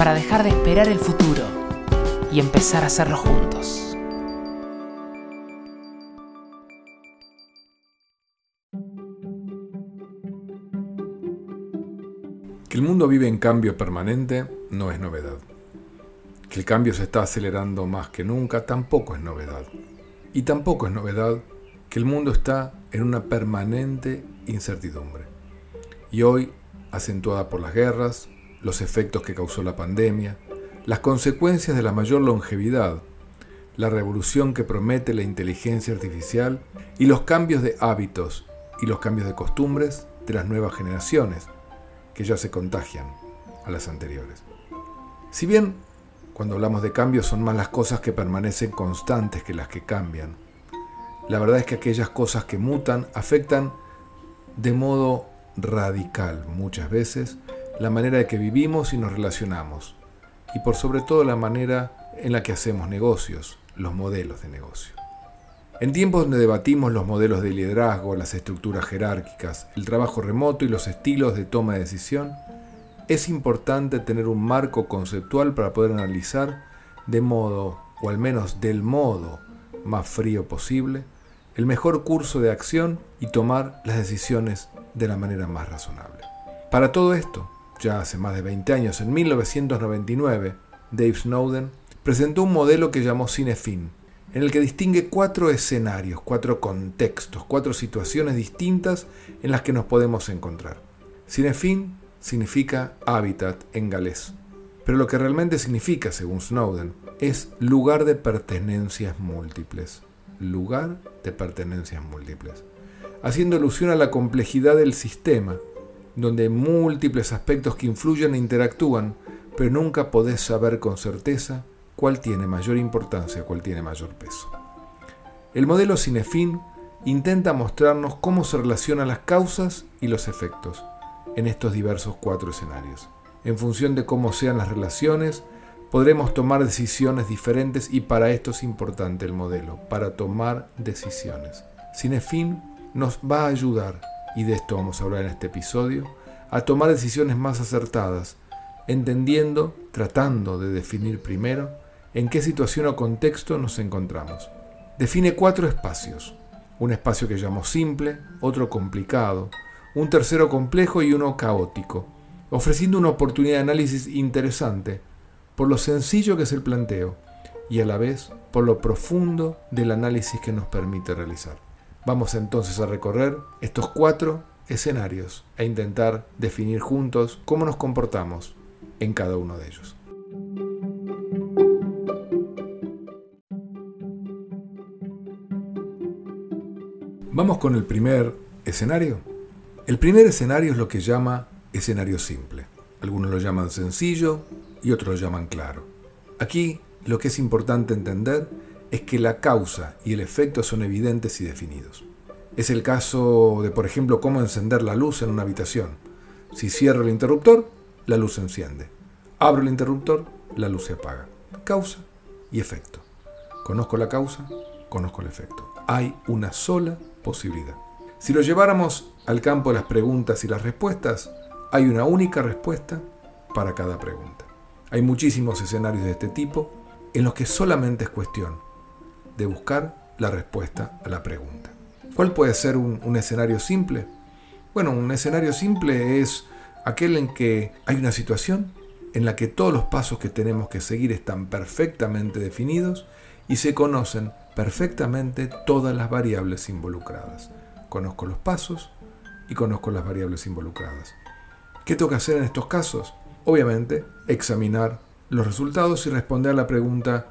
para dejar de esperar el futuro y empezar a hacerlo juntos. Que el mundo vive en cambio permanente no es novedad. Que el cambio se está acelerando más que nunca tampoco es novedad. Y tampoco es novedad que el mundo está en una permanente incertidumbre. Y hoy, acentuada por las guerras, los efectos que causó la pandemia, las consecuencias de la mayor longevidad, la revolución que promete la inteligencia artificial y los cambios de hábitos y los cambios de costumbres de las nuevas generaciones, que ya se contagian a las anteriores. Si bien cuando hablamos de cambios son más las cosas que permanecen constantes que las que cambian, la verdad es que aquellas cosas que mutan afectan de modo radical muchas veces la manera de que vivimos y nos relacionamos, y por sobre todo la manera en la que hacemos negocios, los modelos de negocio. En tiempos donde debatimos los modelos de liderazgo, las estructuras jerárquicas, el trabajo remoto y los estilos de toma de decisión, es importante tener un marco conceptual para poder analizar de modo, o al menos del modo más frío posible, el mejor curso de acción y tomar las decisiones de la manera más razonable. Para todo esto, ya hace más de 20 años, en 1999, Dave Snowden presentó un modelo que llamó Cinefin, en el que distingue cuatro escenarios, cuatro contextos, cuatro situaciones distintas en las que nos podemos encontrar. Cinefin significa hábitat en galés, pero lo que realmente significa, según Snowden, es lugar de pertenencias múltiples. Lugar de pertenencias múltiples. Haciendo alusión a la complejidad del sistema donde múltiples aspectos que influyen e interactúan, pero nunca podés saber con certeza cuál tiene mayor importancia, cuál tiene mayor peso. El modelo Cinefin intenta mostrarnos cómo se relacionan las causas y los efectos en estos diversos cuatro escenarios. En función de cómo sean las relaciones, podremos tomar decisiones diferentes y para esto es importante el modelo, para tomar decisiones. Cinefin nos va a ayudar y de esto vamos a hablar en este episodio, a tomar decisiones más acertadas, entendiendo, tratando de definir primero en qué situación o contexto nos encontramos. Define cuatro espacios, un espacio que llamo simple, otro complicado, un tercero complejo y uno caótico, ofreciendo una oportunidad de análisis interesante por lo sencillo que es el planteo y a la vez por lo profundo del análisis que nos permite realizar. Vamos entonces a recorrer estos cuatro escenarios e intentar definir juntos cómo nos comportamos en cada uno de ellos. Vamos con el primer escenario. El primer escenario es lo que llama escenario simple. Algunos lo llaman sencillo y otros lo llaman claro. Aquí lo que es importante entender es que la causa y el efecto son evidentes y definidos. Es el caso de, por ejemplo, cómo encender la luz en una habitación. Si cierro el interruptor, la luz se enciende. Abro el interruptor, la luz se apaga. Causa y efecto. Conozco la causa, conozco el efecto. Hay una sola posibilidad. Si lo lleváramos al campo de las preguntas y las respuestas, hay una única respuesta para cada pregunta. Hay muchísimos escenarios de este tipo en los que solamente es cuestión de buscar la respuesta a la pregunta. ¿Cuál puede ser un, escenario simple? Bueno, un escenario simple es aquel en que hay una situación en la que todos los pasos que tenemos que seguir están perfectamente definidos y se conocen perfectamente todas las variables involucradas. Conozco los pasos y conozco las variables involucradas. ¿Qué tengo que hacer en estos casos? Obviamente, examinar los resultados y responder a la pregunta,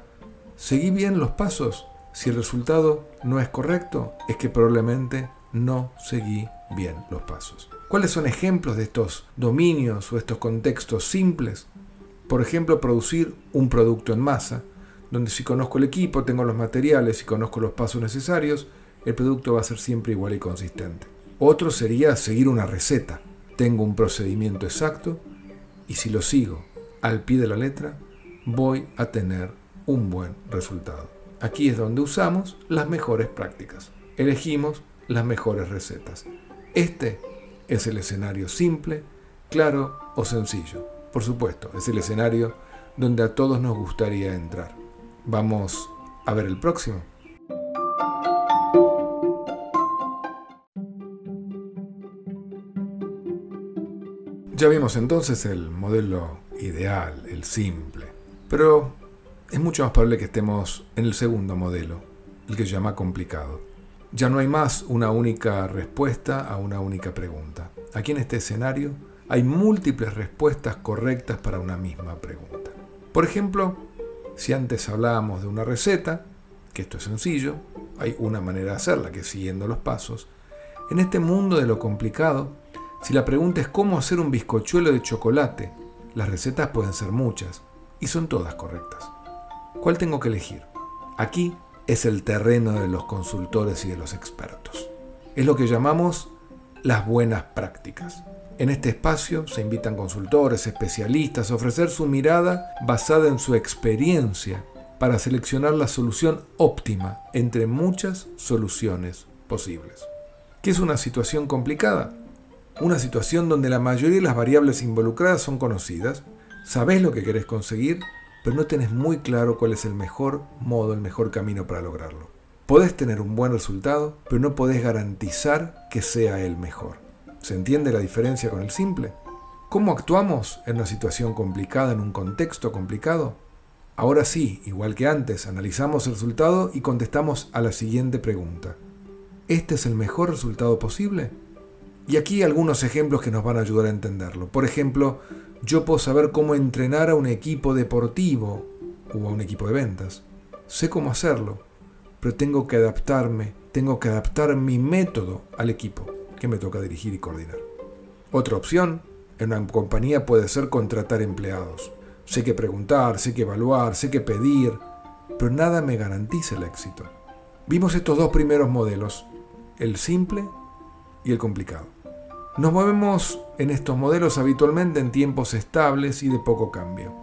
¿seguí bien los pasos? Si el resultado no es correcto, es que probablemente no seguí bien los pasos. ¿Cuáles son ejemplos de estos dominios o estos contextos simples? Por ejemplo, producir un producto en masa, donde si conozco el equipo, tengo los materiales y conozco los pasos necesarios, el producto va a ser siempre igual y consistente. Otro sería seguir una receta. Tengo un procedimiento exacto y si lo sigo al pie de la letra, voy a tener un buen resultado. Aquí es donde usamos las mejores prácticas. Elegimos las mejores recetas. Este es el escenario simple, claro o sencillo. Por supuesto, es el escenario donde a todos nos gustaría entrar. Vamos a ver el próximo. Ya vimos entonces el modelo ideal, el simple. Pero es mucho más probable que estemos en el segundo modelo, el que se llama complicado. Ya no hay más una única respuesta a una única pregunta. Aquí en este escenario hay múltiples respuestas correctas para una misma pregunta. Por ejemplo, si antes hablábamos de una receta, que esto es sencillo, hay una manera de hacerla, que es siguiendo los pasos, en este mundo de lo complicado, si la pregunta es cómo hacer un bizcochuelo de chocolate, las recetas pueden ser muchas y son todas correctas. ¿Cuál tengo que elegir? Aquí es el terreno de los consultores y de los expertos. Es lo que llamamos las buenas prácticas. En este espacio se invitan consultores, especialistas a ofrecer su mirada basada en su experiencia para seleccionar la solución óptima entre muchas soluciones posibles. ¿Qué es una situación complicada? Una situación donde la mayoría de las variables involucradas son conocidas, sabes lo que querés conseguir, pero no tenés muy claro cuál es el mejor modo, el mejor camino para lograrlo. Podés tener un buen resultado, pero no podés garantizar que sea el mejor. ¿Se entiende la diferencia con el simple? ¿Cómo actuamos en una situación complicada, en un contexto complicado? Ahora sí, igual que antes, analizamos el resultado y contestamos a la siguiente pregunta. ¿Este es el mejor resultado posible? Y aquí algunos ejemplos que nos van a ayudar a entenderlo. Por ejemplo, yo puedo saber cómo entrenar a un equipo deportivo o a un equipo de ventas. Sé cómo hacerlo, pero tengo que adaptarme, tengo que adaptar mi método al equipo que me toca dirigir y coordinar. Otra opción en una compañía puede ser contratar empleados. Sé que preguntar, sé que evaluar, sé que pedir, pero nada me garantiza el éxito. Vimos estos dos primeros modelos, el simple y el complicado. Nos movemos en estos modelos habitualmente en tiempos estables y de poco cambio.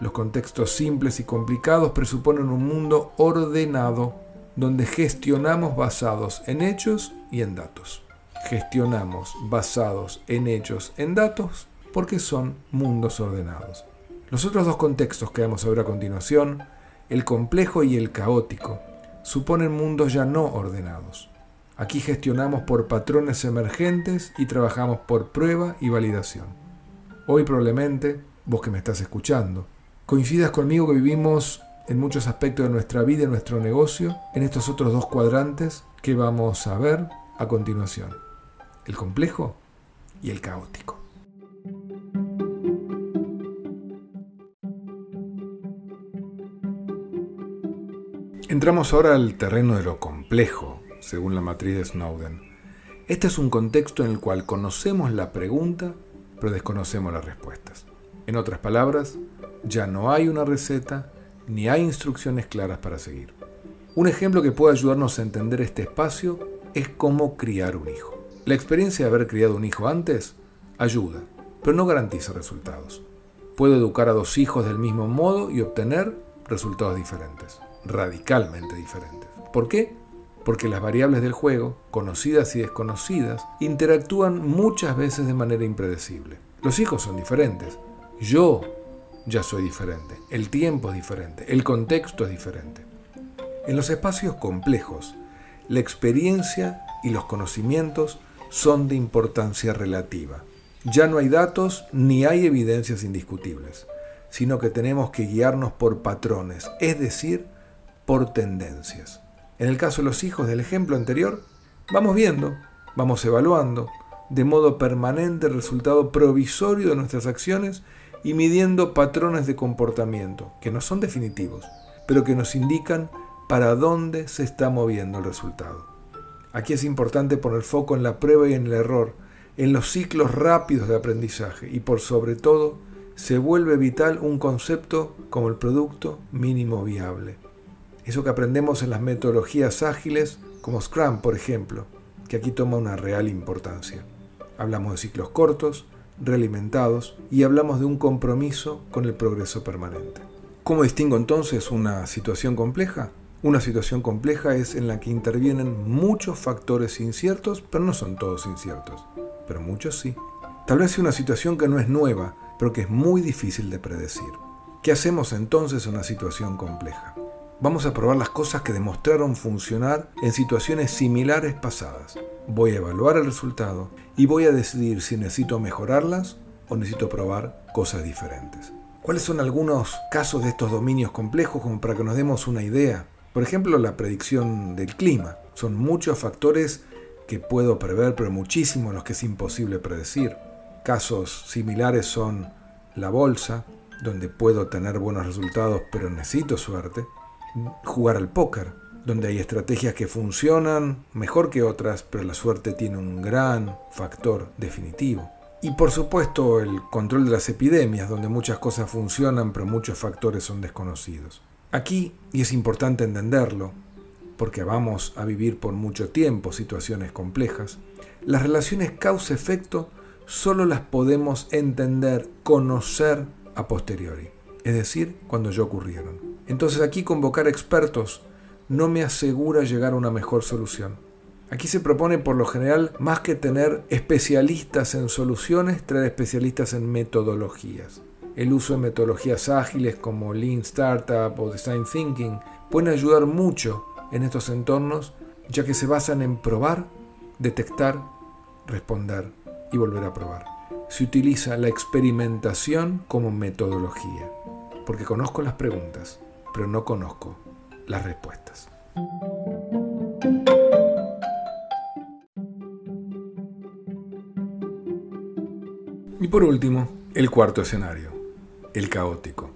Los contextos simples y complicados presuponen un mundo ordenado donde gestionamos basados en hechos y en datos gestionamos basados en hechos, en datos, porque son mundos ordenados. Los otros dos contextos que vamos a ver a continuación, el complejo y el caótico, suponen mundos ya no ordenados. Aquí gestionamos por patrones emergentes y trabajamos por prueba y validación. Hoy probablemente, vos que me estás escuchando, coincidas conmigo que vivimos en muchos aspectos de nuestra vida y nuestro negocio en estos otros dos cuadrantes que vamos a ver a continuación el complejo y el caótico. Entramos ahora al terreno de lo complejo, según la matriz de Snowden. Este es un contexto en el cual conocemos la pregunta, pero desconocemos las respuestas. En otras palabras, ya no hay una receta ni hay instrucciones claras para seguir. Un ejemplo que puede ayudarnos a entender este espacio es cómo criar un hijo. La experiencia de haber criado un hijo antes ayuda, pero no garantiza resultados. Puedo educar a dos hijos del mismo modo y obtener resultados diferentes, radicalmente diferentes. ¿Por qué? Porque las variables del juego, conocidas y desconocidas, interactúan muchas veces de manera impredecible. Los hijos son diferentes. Yo ya soy diferente. El tiempo es diferente. El contexto es diferente. En los espacios complejos, la experiencia y los conocimientos son de importancia relativa. Ya no hay datos ni hay evidencias indiscutibles, sino que tenemos que guiarnos por patrones, es decir, por tendencias. En el caso de los hijos del ejemplo anterior, vamos viendo, vamos evaluando de modo permanente el resultado provisorio de nuestras acciones y midiendo patrones de comportamiento, que no son definitivos, pero que nos indican para dónde se está moviendo el resultado. Aquí es importante poner foco en la prueba y en el error, en los ciclos rápidos de aprendizaje y por sobre todo se vuelve vital un concepto como el producto mínimo viable. Eso que aprendemos en las metodologías ágiles como Scrum, por ejemplo, que aquí toma una real importancia. Hablamos de ciclos cortos, realimentados y hablamos de un compromiso con el progreso permanente. ¿Cómo distingo entonces una situación compleja? Una situación compleja es en la que intervienen muchos factores inciertos, pero no son todos inciertos, pero muchos sí. Tal vez una situación que no es nueva, pero que es muy difícil de predecir. ¿Qué hacemos entonces en una situación compleja? Vamos a probar las cosas que demostraron funcionar en situaciones similares pasadas. Voy a evaluar el resultado y voy a decidir si necesito mejorarlas o necesito probar cosas diferentes. ¿Cuáles son algunos casos de estos dominios complejos como para que nos demos una idea? Por ejemplo, la predicción del clima. Son muchos factores que puedo prever, pero muchísimos los que es imposible predecir. Casos similares son la bolsa, donde puedo tener buenos resultados, pero necesito suerte jugar al póker, donde hay estrategias que funcionan mejor que otras, pero la suerte tiene un gran factor definitivo. Y por supuesto el control de las epidemias, donde muchas cosas funcionan, pero muchos factores son desconocidos. Aquí, y es importante entenderlo, porque vamos a vivir por mucho tiempo situaciones complejas, las relaciones causa-efecto solo las podemos entender, conocer a posteriori, es decir, cuando ya ocurrieron. Entonces aquí convocar expertos no me asegura llegar a una mejor solución. Aquí se propone por lo general, más que tener especialistas en soluciones, traer especialistas en metodologías. El uso de metodologías ágiles como Lean Startup o Design Thinking pueden ayudar mucho en estos entornos, ya que se basan en probar, detectar, responder y volver a probar. Se utiliza la experimentación como metodología, porque conozco las preguntas, pero no conozco las respuestas. Y por último, el cuarto escenario, el caótico.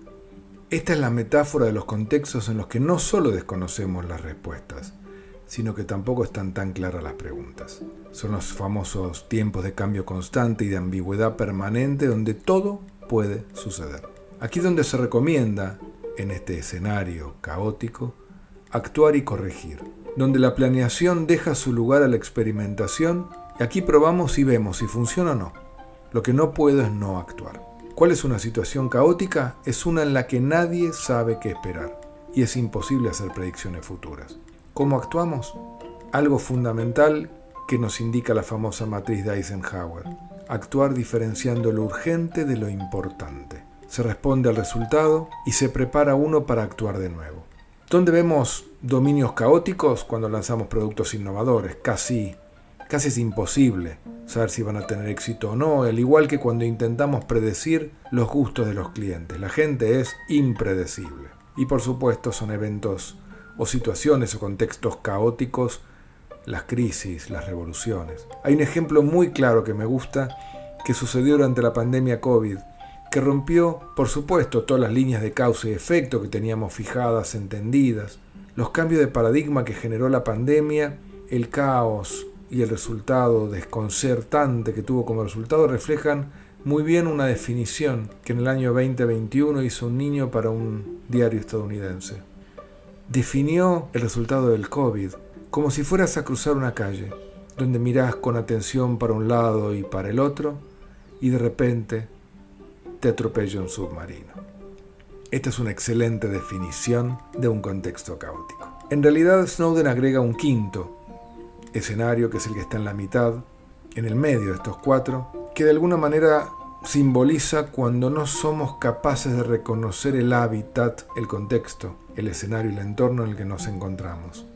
Esta es la metáfora de los contextos en los que no solo desconocemos las respuestas, sino que tampoco están tan claras las preguntas. Son los famosos tiempos de cambio constante y de ambigüedad permanente donde todo puede suceder. Aquí es donde se recomienda en este escenario caótico, actuar y corregir, donde la planeación deja su lugar a la experimentación y aquí probamos y vemos si funciona o no. Lo que no puedo es no actuar. ¿Cuál es una situación caótica? Es una en la que nadie sabe qué esperar y es imposible hacer predicciones futuras. ¿Cómo actuamos? Algo fundamental que nos indica la famosa matriz de Eisenhower. Actuar diferenciando lo urgente de lo importante se responde al resultado y se prepara uno para actuar de nuevo. ¿Dónde vemos dominios caóticos cuando lanzamos productos innovadores? Casi, casi es imposible saber si van a tener éxito o no, al igual que cuando intentamos predecir los gustos de los clientes. La gente es impredecible. Y por supuesto son eventos o situaciones o contextos caóticos las crisis, las revoluciones. Hay un ejemplo muy claro que me gusta que sucedió durante la pandemia COVID que rompió, por supuesto, todas las líneas de causa y efecto que teníamos fijadas, entendidas, los cambios de paradigma que generó la pandemia, el caos y el resultado desconcertante que tuvo como resultado reflejan muy bien una definición que en el año 2021 hizo un niño para un diario estadounidense. Definió el resultado del COVID como si fueras a cruzar una calle, donde mirás con atención para un lado y para el otro, y de repente te atropella un submarino. Esta es una excelente definición de un contexto caótico. En realidad Snowden agrega un quinto escenario, que es el que está en la mitad, en el medio de estos cuatro, que de alguna manera simboliza cuando no somos capaces de reconocer el hábitat, el contexto, el escenario y el entorno en el que nos encontramos.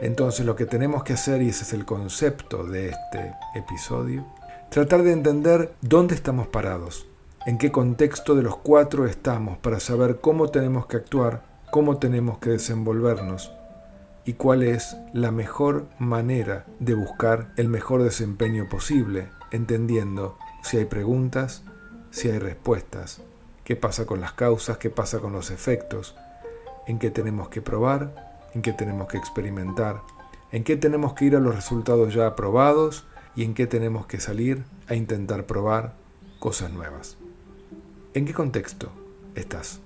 Entonces lo que tenemos que hacer, y ese es el concepto de este episodio, tratar de entender dónde estamos parados, en qué contexto de los cuatro estamos para saber cómo tenemos que actuar, cómo tenemos que desenvolvernos y cuál es la mejor manera de buscar el mejor desempeño posible, entendiendo si hay preguntas, si hay respuestas, qué pasa con las causas, qué pasa con los efectos, en qué tenemos que probar, en qué tenemos que experimentar, en qué tenemos que ir a los resultados ya aprobados y en qué tenemos que salir a intentar probar cosas nuevas. ¿En qué contexto estás?